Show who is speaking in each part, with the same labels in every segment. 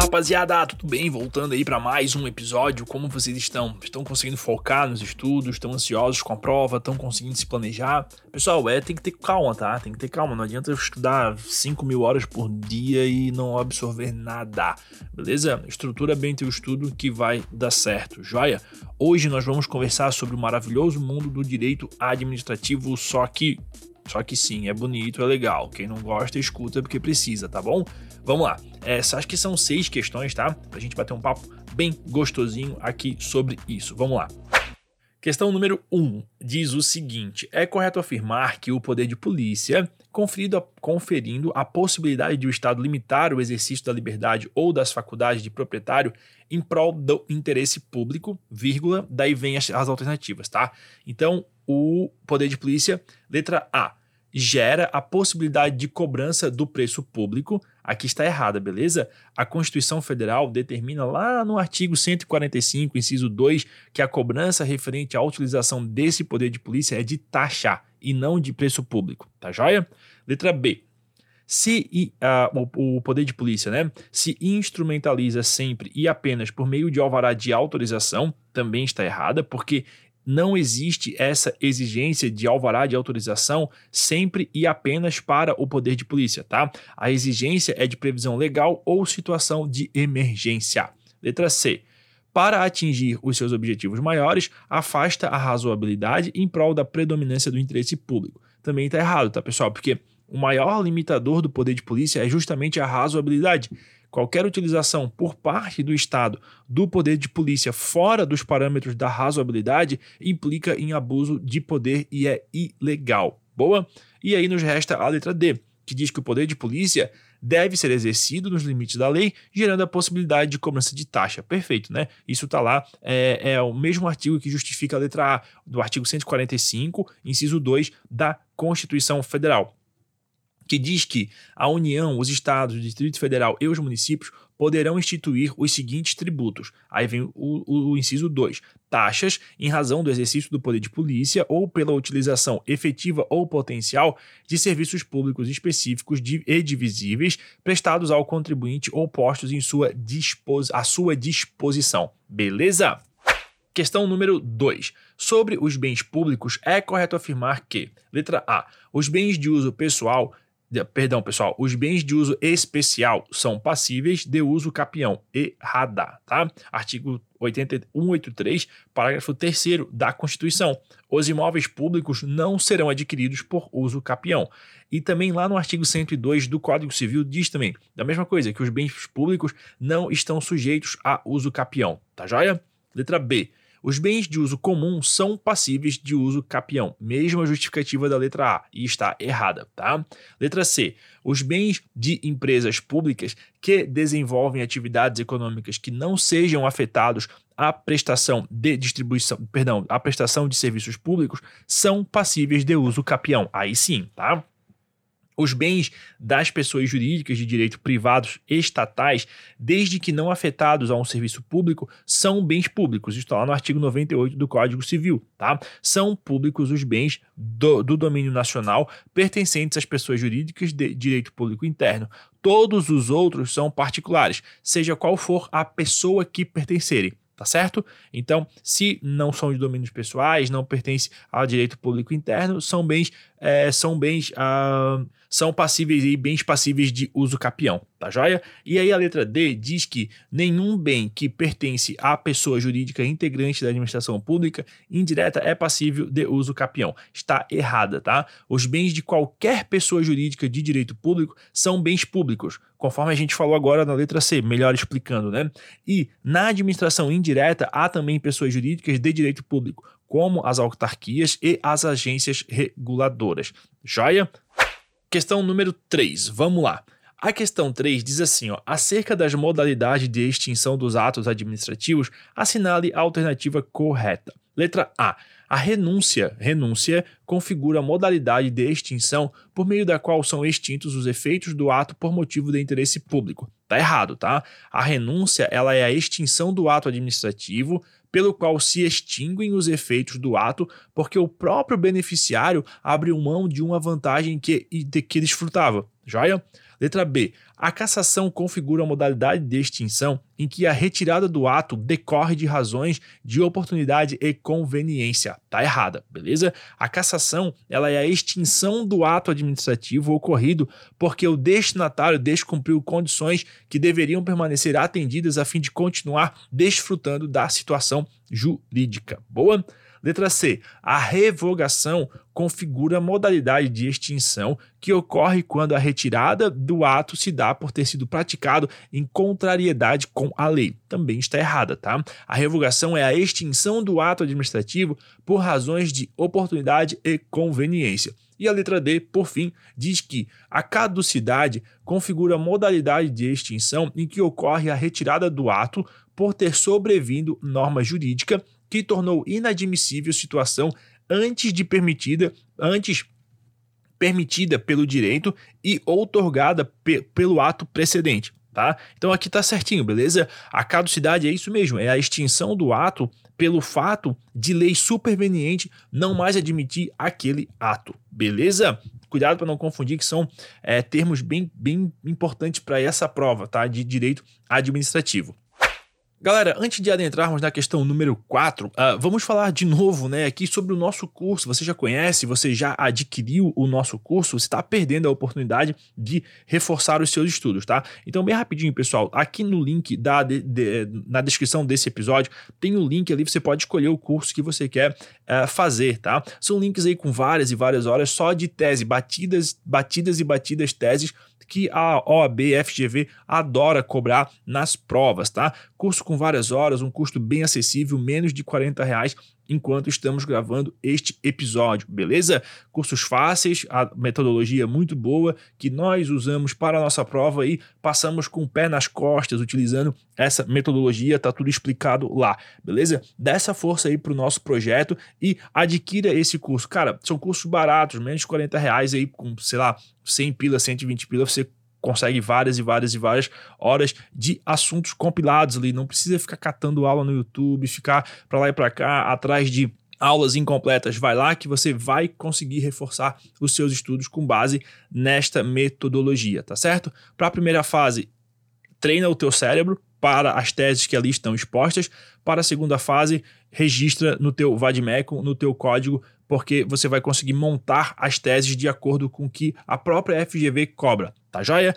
Speaker 1: rapaziada, tudo bem? Voltando aí para mais um episódio. Como vocês estão? Estão conseguindo focar nos estudos? Estão ansiosos com a prova? Estão conseguindo se planejar? Pessoal, é, tem que ter calma, tá? Tem que ter calma. Não adianta estudar 5 mil horas por dia e não absorver nada, beleza? Estrutura bem teu estudo que vai dar certo, joia? Hoje nós vamos conversar sobre o maravilhoso mundo do direito administrativo, só que só que sim, é bonito, é legal. Quem não gosta, escuta porque precisa, tá bom? Vamos lá. É, acho que são seis questões, tá? Pra gente bater um papo bem gostosinho aqui sobre isso. Vamos lá. Questão número 1 um, diz o seguinte: é correto afirmar que o poder de polícia, a, conferindo a possibilidade de o Estado limitar o exercício da liberdade ou das faculdades de proprietário em prol do interesse público, vírgula, daí vem as, as alternativas, tá? Então, o poder de polícia, letra A, gera a possibilidade de cobrança do preço público. Aqui está errada, beleza? A Constituição Federal determina lá no artigo 145, inciso 2, que a cobrança referente à utilização desse poder de polícia é de taxa e não de preço público, tá joia? Letra B. Se uh, o, poder de polícia né, se instrumentaliza sempre e apenas por meio de alvará de autorização, também está errada, porque não existe essa exigência de alvará de autorização sempre e apenas para o poder de polícia, tá? A exigência é de previsão legal ou situação de emergência. Letra C. Para atingir os seus objetivos maiores, afasta a razoabilidade em prol da predominância do interesse público. Também está errado, tá, pessoal? Porque o maior limitador do poder de polícia é justamente a razoabilidade. Qualquer utilização por parte do Estado do poder de polícia fora dos parâmetros da razoabilidade implica em abuso de poder e é ilegal. Boa? E aí nos resta a letra D, que diz que o poder de polícia deve ser exercido nos limites da lei, gerando a possibilidade de cobrança de taxa. Perfeito, né? Isso está lá, é, é, o mesmo artigo que justifica a letra A do artigo 145, inciso 2 da Constituição Federal que diz que a União, os estados, o Distrito Federal e os municípios poderão instituir os seguintes tributos. Aí vem o, o, o inciso 2. Taxas em razão do exercício do poder de polícia ou pela utilização efetiva ou potencial de serviços públicos específicos e divisíveis prestados ao contribuinte ou postos em sua, à sua disposição. Beleza? Questão número 2. Sobre os bens públicos, é correto afirmar que, letra A, os bens de uso pessoal Perdão, pessoal. Os bens de uso especial são passíveis de uso capião. Errada, tá? Artigo 183, parágrafo 3 da Constituição. Os imóveis públicos não serão adquiridos por uso capião. E também lá no artigo 102 do Código Civil diz também, da mesma coisa, que os bens públicos não estão sujeitos a uso capião. Tá joia? Letra B. Os bens de uso comum são passíveis de uso capião, mesma justificativa da letra A, e está errada, tá? Letra C. Os bens de empresas públicas que desenvolvem atividades econômicas que não sejam afetados à prestação de distribuição, perdão, à prestação de serviços públicos são passíveis de uso capião. Aí sim, tá? Os bens das pessoas jurídicas de direito privados estatais, desde que não afetados a um serviço público, são bens públicos. Isso está lá no artigo 98 do Código Civil, tá? São públicos os bens do, do domínio nacional pertencentes às pessoas jurídicas de direito público interno. Todos os outros são particulares, seja qual for a pessoa que pertencerem tá certo? Então, se não são de domínios pessoais, não pertence ao direito público interno, são bens, é, são bens, ah, são passíveis e bens passíveis de uso capião, tá joia? E aí a letra D diz que nenhum bem que pertence à pessoa jurídica integrante da administração pública indireta é passível de uso capião. Está errada, tá? Os bens de qualquer pessoa jurídica de direito público são bens públicos conforme a gente falou agora na letra C, melhor explicando, né? E na administração indireta há também pessoas jurídicas de direito público, como as autarquias e as agências reguladoras. Joia? Questão número 3, vamos lá. A questão 3 diz assim: ó, acerca das modalidades de extinção dos atos administrativos, assinale a alternativa correta. Letra A. A renúncia, renúncia configura a modalidade de extinção por meio da qual são extintos os efeitos do ato por motivo de interesse público. Tá errado, tá? A renúncia, ela é a extinção do ato administrativo pelo qual se extinguem os efeitos do ato, porque o próprio beneficiário abriu mão de uma vantagem que, de que desfrutava. Joia? Letra B. A cassação configura a modalidade de extinção em que a retirada do ato decorre de razões de oportunidade e conveniência. Tá errada, beleza? A cassação ela é a extinção do ato administrativo ocorrido porque o destinatário descumpriu condições que deveriam permanecer atendidas a fim de continuar desfrutando da situação jurídica. Boa? Letra C. A revogação configura a modalidade de extinção que ocorre quando a retirada do ato se dá por ter sido praticado em contrariedade com a lei. Também está errada, tá? A revogação é a extinção do ato administrativo por razões de oportunidade e conveniência. E a letra D, por fim, diz que a caducidade configura a modalidade de extinção em que ocorre a retirada do ato por ter sobrevindo norma jurídica que tornou inadmissível situação antes de permitida, antes permitida pelo direito e outorgada pe pelo ato precedente, tá? Então aqui tá certinho, beleza? A caducidade é isso mesmo, é a extinção do ato pelo fato de lei superveniente não mais admitir aquele ato, beleza? Cuidado para não confundir que são é, termos bem, bem importantes para essa prova, tá? De direito administrativo. Galera, antes de adentrarmos na questão número 4, uh, ah, vamos falar de novo né, aqui sobre o nosso curso. Você já conhece, você já adquiriu o nosso curso, você está perdendo a oportunidade de reforçar os seus estudos, tá? Então, bem rapidinho, pessoal, aqui no link da, de, de, na descrição desse episódio, tem um link ali, você pode escolher o curso que você quer uh, fazer, tá? São links aí com várias e várias horas só de tese, batidas, batidas e batidas teses que a OAB FGV adora cobrar nas provas, tá? Curso com várias horas, um custo bem acessível, menos de 40 reais enquanto estamos gravando este episódio, beleza? Cursos fáceis, a metodologia muito boa que nós usamos para a nossa prova e passamos com o pé nas costas utilizando essa metodologia, tá tudo explicado lá, beleza? Dá essa força aí para o nosso projeto e adquira esse curso. Cara, são cursos baratos, menos de 40 reais aí, com, sei lá, 100 pila, 120 pila, você consegue várias e várias e várias horas de assuntos compilados ali. Não precisa ficar catando aula no YouTube, ficar para lá e para cá atrás de aulas incompletas. Vai lá que você vai conseguir reforçar os seus estudos com base nesta metodologia, tá certo? Para a primeira fase, treina o teu cérebro para as teses que ali estão expostas. Para a segunda fase, registra no teu VADMECO, no teu código, porque você vai conseguir montar as teses de acordo com o que a própria FGV cobra, tá joia?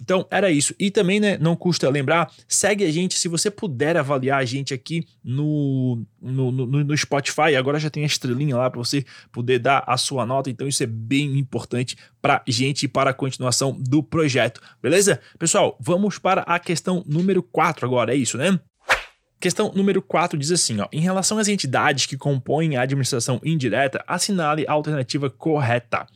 Speaker 1: Então era isso. E também, né, não custa lembrar, segue a gente se você puder avaliar a gente aqui no, no, no, no Spotify. Agora já tem a estrelinha lá para você poder dar a sua nota. Então isso é bem importante para gente e para a continuação do projeto. Beleza? Pessoal, vamos para a questão número 4 agora. É isso, né? Questão número 4 diz assim: ó, em relação às entidades que compõem a administração indireta, assinale a alternativa correta.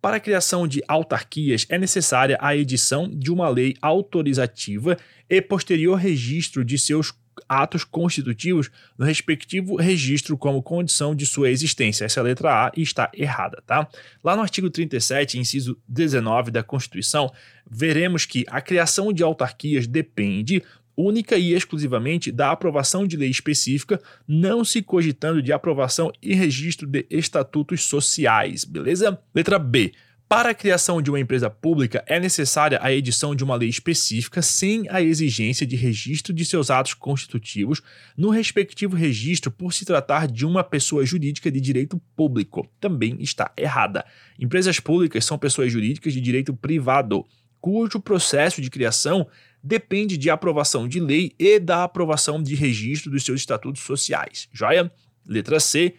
Speaker 1: Para a criação de autarquias, é necessária a edição de uma lei autorizativa e posterior registro de seus atos constitutivos no respectivo registro como condição de sua existência. Essa é letra A está errada, tá? Lá no artigo 37, inciso 19 da Constituição, veremos que a criação de autarquias depende única e exclusivamente da aprovação de lei específica, não se cogitando de aprovação e registro de estatutos sociais, beleza? Letra B. Para a criação de uma empresa pública, é necessária a edição de uma lei específica sem a exigência de registro de seus atos constitutivos no respectivo registro por se tratar de uma pessoa jurídica de direito público. Também está errada. Empresas públicas são pessoas jurídicas de direito privado, cujo processo de criação depende de aprovação de lei e da aprovação de registro dos seus estatutos sociais. Joia? Letra C.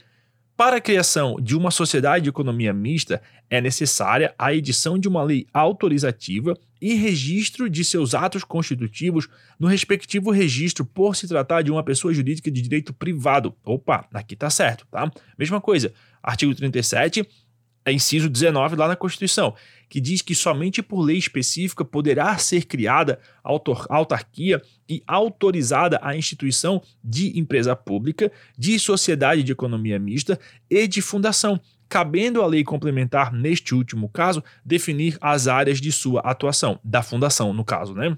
Speaker 1: Para a criação de uma sociedade de economia mista, é necessária a edição de uma lei autorizativa e registro de seus atos constitutivos no respectivo registro por se tratar de uma pessoa jurídica de direito privado. Opa, aqui tá certo, tá? Mesma coisa. Artigo 37 é inciso 19 lá na Constituição, que diz que somente por lei específica poderá ser criada autarquia e autorizada a instituição de empresa pública, de sociedade de economia mista e de fundação, cabendo à lei complementar, neste último caso, definir as áreas de sua atuação, da fundação, no caso, né?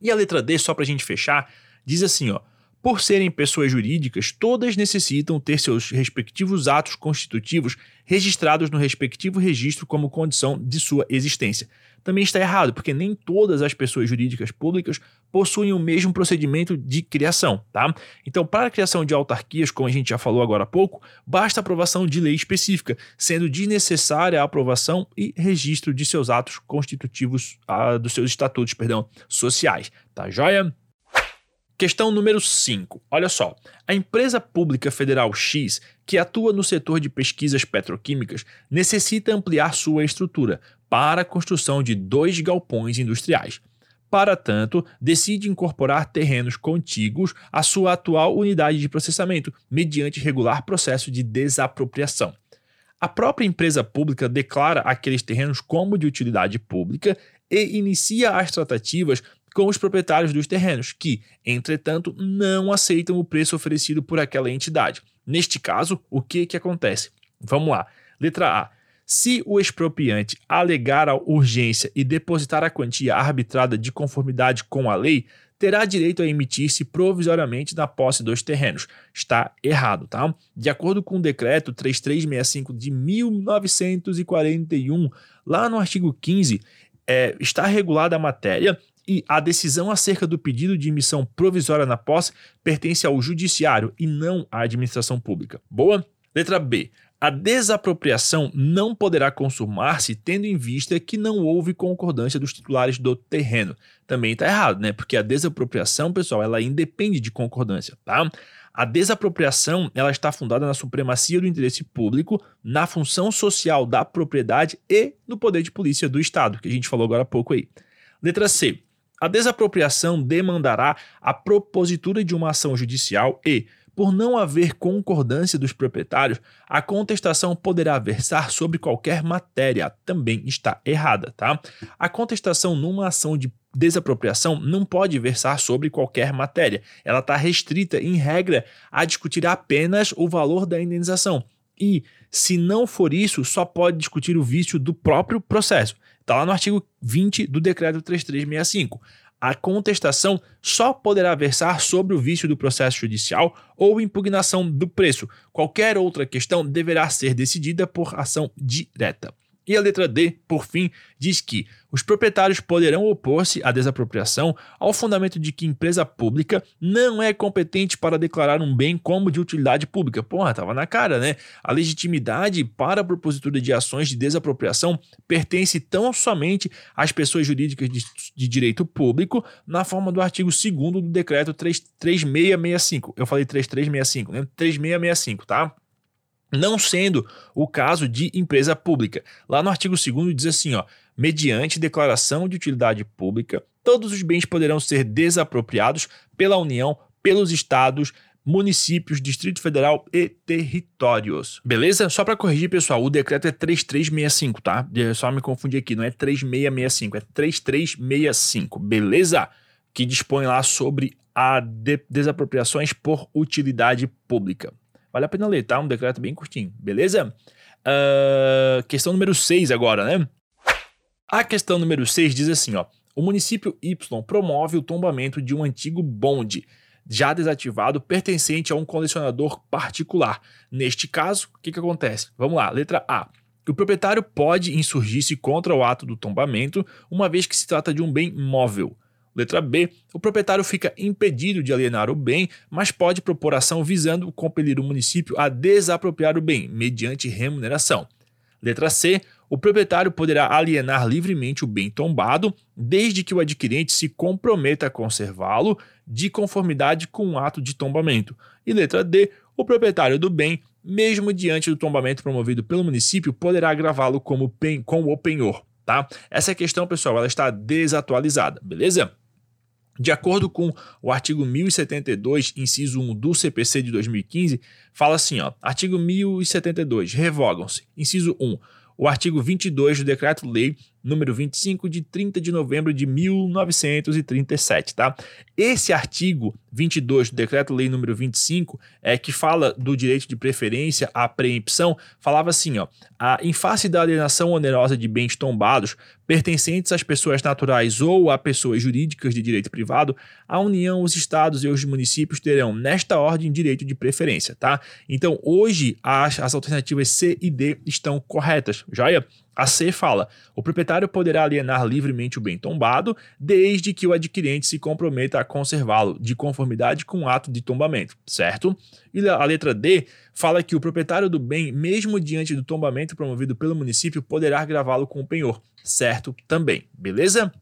Speaker 1: E a letra D, só para a gente fechar, diz assim, ó Por serem pessoas jurídicas, todas necessitam ter seus respectivos atos constitutivos registrados no respectivo registro como condição de sua existência. Também está errado, porque nem todas as pessoas jurídicas públicas possuem o mesmo procedimento de criação, tá? Então, para a criação de autarquias, como a gente já falou agora há pouco, basta aprovação de lei específica, sendo desnecessária a aprovação e registro de seus atos constitutivos, ah, dos seus estatutos, perdão, sociais, tá joia? Questão número 5. Olha só. A empresa pública federal X, que atua no setor de pesquisas petroquímicas, necessita ampliar sua estrutura para a construção de dois galpões industriais. Para tanto, decide incorporar terrenos contíguos à sua atual unidade de processamento, mediante regular processo de desapropriação. A própria empresa pública declara aqueles terrenos como de utilidade pública e inicia as tratativas com os proprietários dos terrenos, que, entretanto, não aceitam o preço oferecido por aquela entidade. Neste caso, o que, que acontece? Vamos lá. Letra A. Se o expropriante alegar a urgência e depositar a quantia arbitrada de conformidade com a lei, terá direito a emitir-se provisoriamente na posse dos terrenos. Está errado, tá? De acordo com o decreto 3365 de 1941, lá no artigo 15, é, está regulada a matéria e a decisão acerca do pedido de emissão provisória na posse pertence ao judiciário e não à administração pública. Boa? Letra B. A desapropriação não poderá consumar-se tendo em vista que não houve concordância dos titulares do terreno. Também está errado, né? Porque a desapropriação, pessoal, ela independe de concordância, tá? A desapropriação, ela está fundada na supremacia do interesse público, na função social da propriedade e no poder de polícia do Estado, que a gente falou agora há pouco aí. Letra C. A desapropriação demandará a propositura de uma ação judicial e, por não haver concordância dos proprietários, a contestação poderá versar sobre qualquer matéria. Também está errada, tá? A contestação numa ação de desapropriação não pode versar sobre qualquer matéria. Ela está restrita, em regra, a discutir apenas o valor da indenização. E, se não for isso, só pode discutir o vício do próprio processo. Está lá no artigo 20 do decreto 3365. A contestação só poderá versar sobre o vício do processo judicial ou impugnação do preço. Qualquer outra questão deverá ser decidida por ação direta. E a letra D, por fim, diz que os proprietários poderão opor-se à desapropriação ao fundamento de que empresa pública não é competente para declarar um bem como de utilidade pública. Porra, tava na cara, né? A legitimidade para a propositura de ações de desapropriação pertence tão somente às pessoas jurídicas de, de direito público, na forma do artigo 2 do decreto 3, 3665. Eu falei 3365, né? 3665, tá? Não sendo o caso de empresa pública. Lá no artigo 2 diz assim, ó, mediante declaração de utilidade pública, todos os bens poderão ser desapropriados pela União, pelos estados, municípios, Distrito Federal e territórios. Beleza? Só para corrigir, pessoal, o decreto é 3365, tá? Só me confundir aqui, não é 3665, é 3365, beleza? Que dispõe lá sobre a de desapropriações por utilidade pública. Vale a pena ler, tá? Um decreto bem curtinho, beleza? Uh, questão número 6 agora, né? A questão número 6 diz assim, ó. O município Y promove o tombamento de um antigo bonde, já desativado, pertencente a um colecionador particular. Neste caso, o que, que acontece? Vamos lá, letra A. O proprietário pode insurgir-se contra o ato do tombamento, uma vez que se trata de um bem móvel. Letra B. O proprietário fica impedido de alienar o bem, mas pode propor ação visando compelir o município a desapropriar o bem, mediante remuneração. Letra C. O proprietário poderá alienar livremente o bem tombado, desde que o adquirente se comprometa a conservá-lo de conformidade com o ato de tombamento. E letra D. O proprietário do bem, mesmo diante do tombamento promovido pelo município, poderá agravá-lo como o penhor. Tá? Essa questão, pessoal, ela está desatualizada, beleza? De acordo com o artigo 1072, inciso 1 do CPC de 2015, fala assim, ó, artigo 1072, revogam-se. Inciso 1, o artigo 22 do Decreto-Lei número 25 de 30 de novembro de 1937, tá? Esse artigo 22 do Decreto-Lei número 25, é que fala do direito de preferência à preempção, falava assim, ó: a, em face da alienação onerosa de bens tombados pertencentes às pessoas naturais ou a pessoas jurídicas de direito privado, a União, os estados e os municípios terão nesta ordem direito de preferência, tá? Então, hoje as, as alternativas C e D estão corretas, joia? A C fala: o proprietário poderá alienar livremente o bem tombado, desde que o adquirente se comprometa a conservá-lo de conformidade com o ato de tombamento, certo? E a letra D fala que o proprietário do bem, mesmo diante do tombamento promovido pelo município, poderá gravá-lo com o penhor, certo? Também, beleza?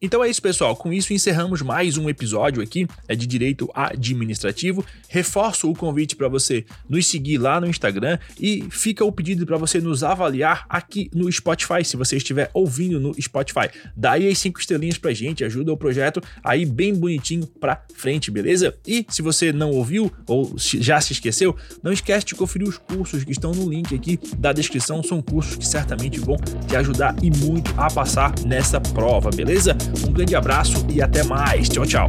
Speaker 1: Então é isso, pessoal. Com isso encerramos mais um episódio aqui é de direito administrativo. Reforço o convite para você nos seguir lá no Instagram e fica o pedido para você nos avaliar aqui no Spotify, se você estiver ouvindo no Spotify. Dá aí as cinco estrelinhas pra gente, ajuda o projeto aí bem bonitinho pra frente, beleza? E se você não ouviu ou já se esqueceu, não esquece de conferir os cursos que estão no link aqui da descrição. São cursos que certamente vão te ajudar e muito a passar nessa prova, beleza? Um grande abraço e até mais. Tchau, tchau.